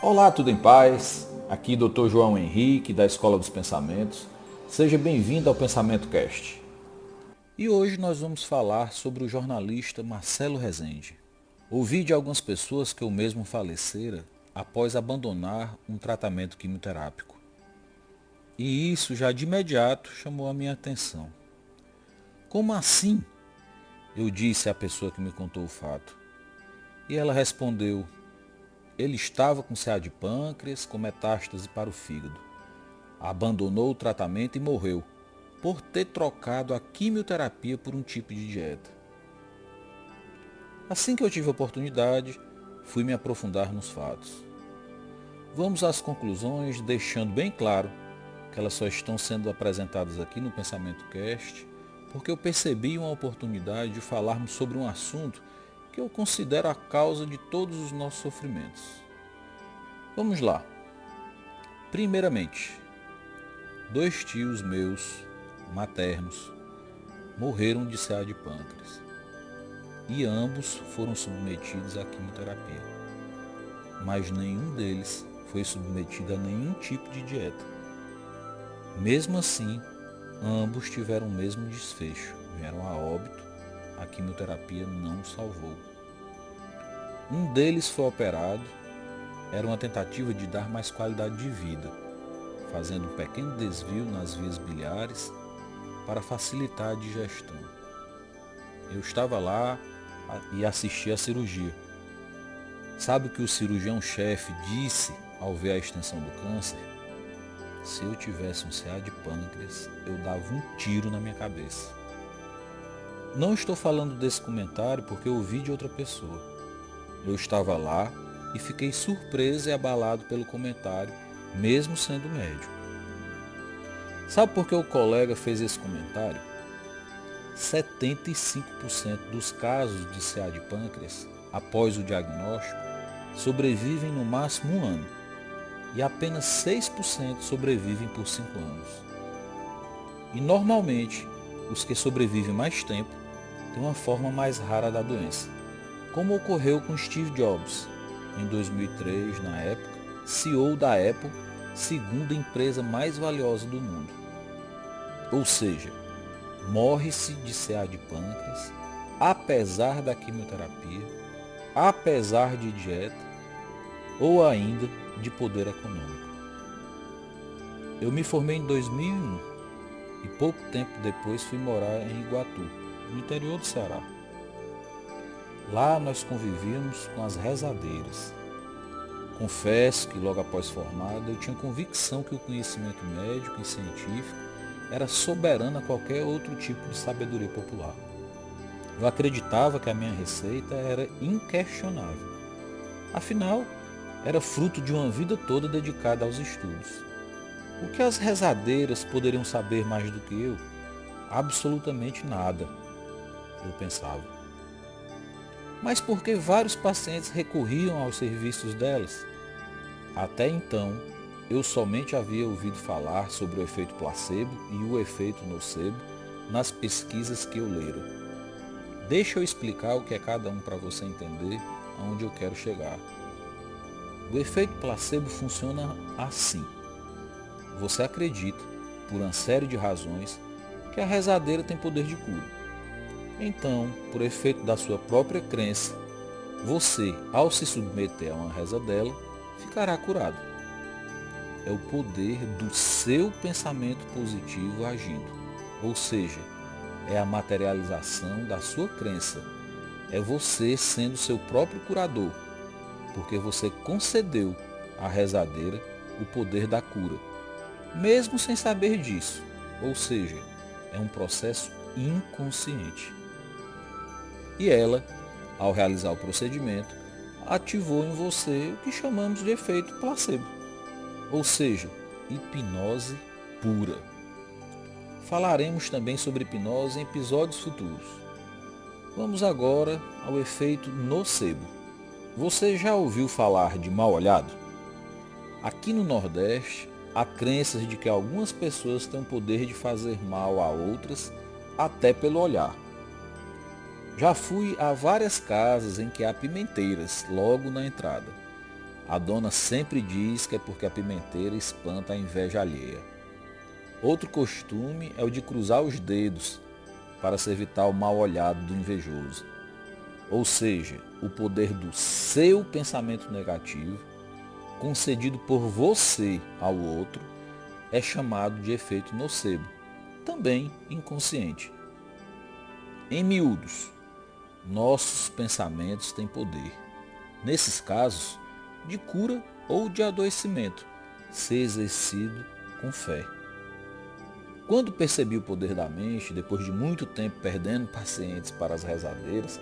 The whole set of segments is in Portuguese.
Olá, tudo em paz? Aqui Dr. João Henrique, da Escola dos Pensamentos. Seja bem-vindo ao Pensamento Cast. E hoje nós vamos falar sobre o jornalista Marcelo Rezende. Ouvi de algumas pessoas que o mesmo falecera após abandonar um tratamento quimioterápico. E isso já de imediato chamou a minha atenção. Como assim? Eu disse à pessoa que me contou o fato. E ela respondeu, ele estava com CA de pâncreas, com metástase para o fígado. Abandonou o tratamento e morreu, por ter trocado a quimioterapia por um tipo de dieta. Assim que eu tive a oportunidade, fui me aprofundar nos fatos. Vamos às conclusões, deixando bem claro que elas só estão sendo apresentadas aqui no Pensamento Cast, porque eu percebi uma oportunidade de falarmos sobre um assunto que eu considero a causa de todos os nossos sofrimentos. Vamos lá. Primeiramente, dois tios meus, maternos, morreram de CA de pâncreas e ambos foram submetidos à quimioterapia. Mas nenhum deles foi submetido a nenhum tipo de dieta. Mesmo assim, ambos tiveram o mesmo desfecho, vieram a óbito a quimioterapia não salvou. Um deles foi operado, era uma tentativa de dar mais qualidade de vida, fazendo um pequeno desvio nas vias biliares para facilitar a digestão. Eu estava lá e assisti à cirurgia. Sabe o que o cirurgião-chefe disse ao ver a extensão do câncer? Se eu tivesse um CA de pâncreas, eu dava um tiro na minha cabeça. Não estou falando desse comentário porque eu ouvi de outra pessoa. Eu estava lá e fiquei surpreso e abalado pelo comentário, mesmo sendo médico. Sabe por que o colega fez esse comentário? 75% dos casos de CA de pâncreas, após o diagnóstico, sobrevivem no máximo um ano e apenas 6% sobrevivem por 5 anos. E normalmente, os que sobrevivem mais tempo têm uma forma mais rara da doença, como ocorreu com Steve Jobs, em 2003, na época, CEO da Apple, segunda empresa mais valiosa do mundo. Ou seja, morre-se de CA de pâncreas, apesar da quimioterapia, apesar de dieta ou ainda de poder econômico. Eu me formei em 2001 e pouco tempo depois fui morar em Iguatu, no interior do Ceará. Lá nós convivíamos com as rezadeiras. Confesso que logo após formado eu tinha convicção que o conhecimento médico e científico era soberano a qualquer outro tipo de sabedoria popular. Eu acreditava que a minha receita era inquestionável. Afinal, era fruto de uma vida toda dedicada aos estudos. O que as rezadeiras poderiam saber mais do que eu? Absolutamente nada, eu pensava. Mas por que vários pacientes recorriam aos serviços delas? Até então, eu somente havia ouvido falar sobre o efeito placebo e o efeito nocebo nas pesquisas que eu lera. Deixa eu explicar o que é cada um para você entender aonde eu quero chegar. O efeito placebo funciona assim. Você acredita, por uma série de razões, que a rezadeira tem poder de cura. Então, por efeito da sua própria crença, você, ao se submeter a uma reza dela, ficará curado. É o poder do seu pensamento positivo agindo. Ou seja, é a materialização da sua crença. É você sendo seu próprio curador porque você concedeu à rezadeira o poder da cura, mesmo sem saber disso, ou seja, é um processo inconsciente. E ela, ao realizar o procedimento, ativou em você o que chamamos de efeito placebo, ou seja, hipnose pura. Falaremos também sobre hipnose em episódios futuros. Vamos agora ao efeito nocebo. Você já ouviu falar de mal olhado? Aqui no Nordeste, há crenças de que algumas pessoas têm o poder de fazer mal a outras até pelo olhar. Já fui a várias casas em que há pimenteiras logo na entrada. A dona sempre diz que é porque a pimenteira espanta a inveja alheia. Outro costume é o de cruzar os dedos para se evitar o mal olhado do invejoso. Ou seja, o poder do seu pensamento negativo, concedido por você ao outro, é chamado de efeito nocebo, também inconsciente. Em miúdos, nossos pensamentos têm poder. Nesses casos, de cura ou de adoecimento, se exercido com fé. Quando percebi o poder da mente, depois de muito tempo perdendo pacientes para as rezadeiras,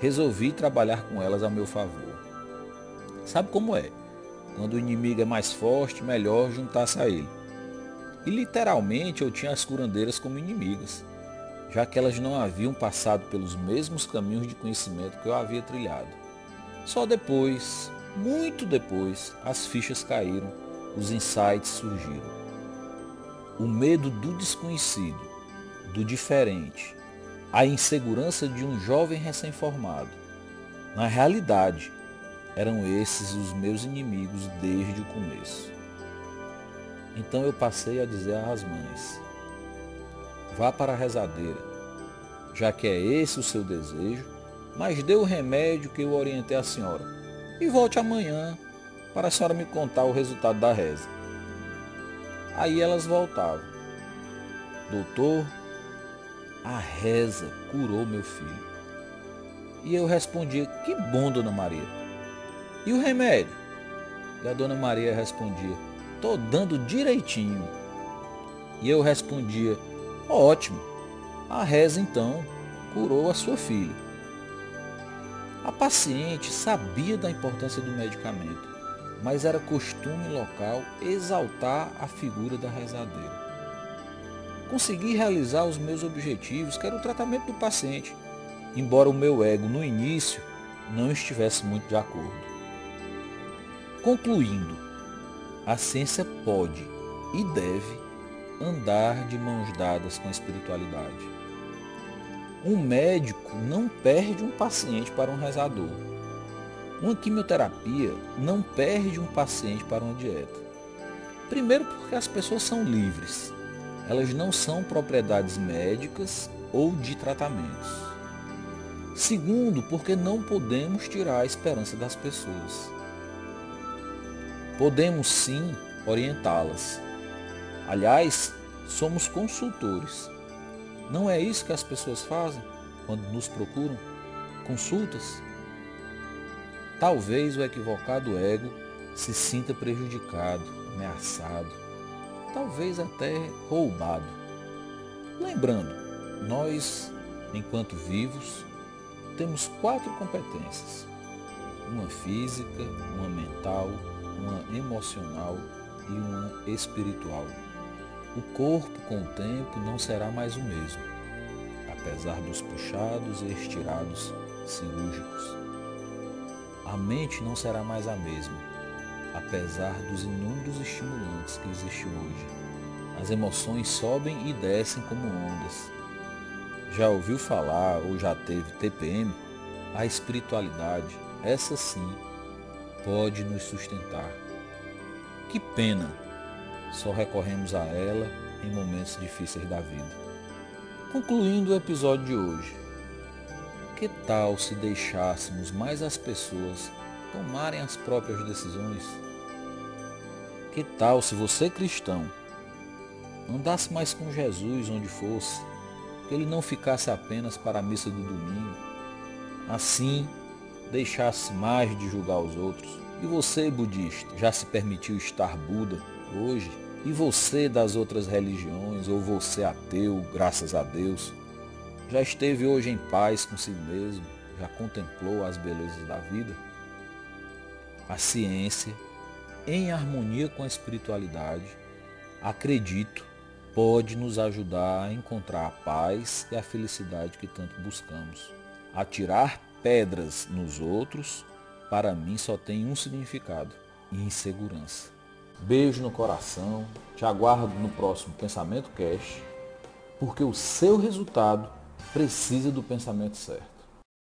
resolvi trabalhar com elas a meu favor. Sabe como é? Quando o inimigo é mais forte, melhor juntar-se a ele. E literalmente eu tinha as curandeiras como inimigas, já que elas não haviam passado pelos mesmos caminhos de conhecimento que eu havia trilhado. Só depois, muito depois, as fichas caíram, os insights surgiram. O medo do desconhecido, do diferente, a insegurança de um jovem recém-formado. Na realidade, eram esses os meus inimigos desde o começo. Então eu passei a dizer às mães, vá para a rezadeira, já que é esse o seu desejo, mas dê o remédio que eu orientei a senhora e volte amanhã para a senhora me contar o resultado da reza. Aí elas voltavam. Doutor, a reza curou meu filho. E eu respondia, que bom, dona Maria. E o remédio? E a dona Maria respondia, tô dando direitinho. E eu respondia, ótimo, a reza então curou a sua filha. A paciente sabia da importância do medicamento, mas era costume local exaltar a figura da rezadeira consegui realizar os meus objetivos, que era o tratamento do paciente, embora o meu ego no início não estivesse muito de acordo. Concluindo, a ciência pode e deve andar de mãos dadas com a espiritualidade. Um médico não perde um paciente para um rezador. Uma quimioterapia não perde um paciente para uma dieta. Primeiro porque as pessoas são livres elas não são propriedades médicas ou de tratamentos. Segundo, porque não podemos tirar a esperança das pessoas. Podemos sim orientá-las. Aliás, somos consultores. Não é isso que as pessoas fazem quando nos procuram? Consultas? Talvez o equivocado ego se sinta prejudicado, ameaçado, talvez até roubado. Lembrando, nós, enquanto vivos, temos quatro competências: uma física, uma mental, uma emocional e uma espiritual. O corpo, com o tempo, não será mais o mesmo, apesar dos puxados e estirados cirúrgicos. A mente não será mais a mesma, apesar dos inúmeros estimulantes que existem hoje. As emoções sobem e descem como ondas. Já ouviu falar ou já teve TPM? A espiritualidade, essa sim, pode nos sustentar. Que pena, só recorremos a ela em momentos difíceis da vida. Concluindo o episódio de hoje, que tal se deixássemos mais as pessoas tomarem as próprias decisões? Que tal se você cristão andasse mais com Jesus onde fosse, que ele não ficasse apenas para a missa do domingo, assim deixasse mais de julgar os outros. E você, budista, já se permitiu estar Buda hoje? E você das outras religiões, ou você ateu, graças a Deus, já esteve hoje em paz consigo mesmo? Já contemplou as belezas da vida? A ciência em harmonia com a espiritualidade, acredito, pode nos ajudar a encontrar a paz e a felicidade que tanto buscamos. Atirar pedras nos outros, para mim só tem um significado: insegurança. Beijo no coração, te aguardo no próximo Pensamento Cast, porque o seu resultado precisa do pensamento certo.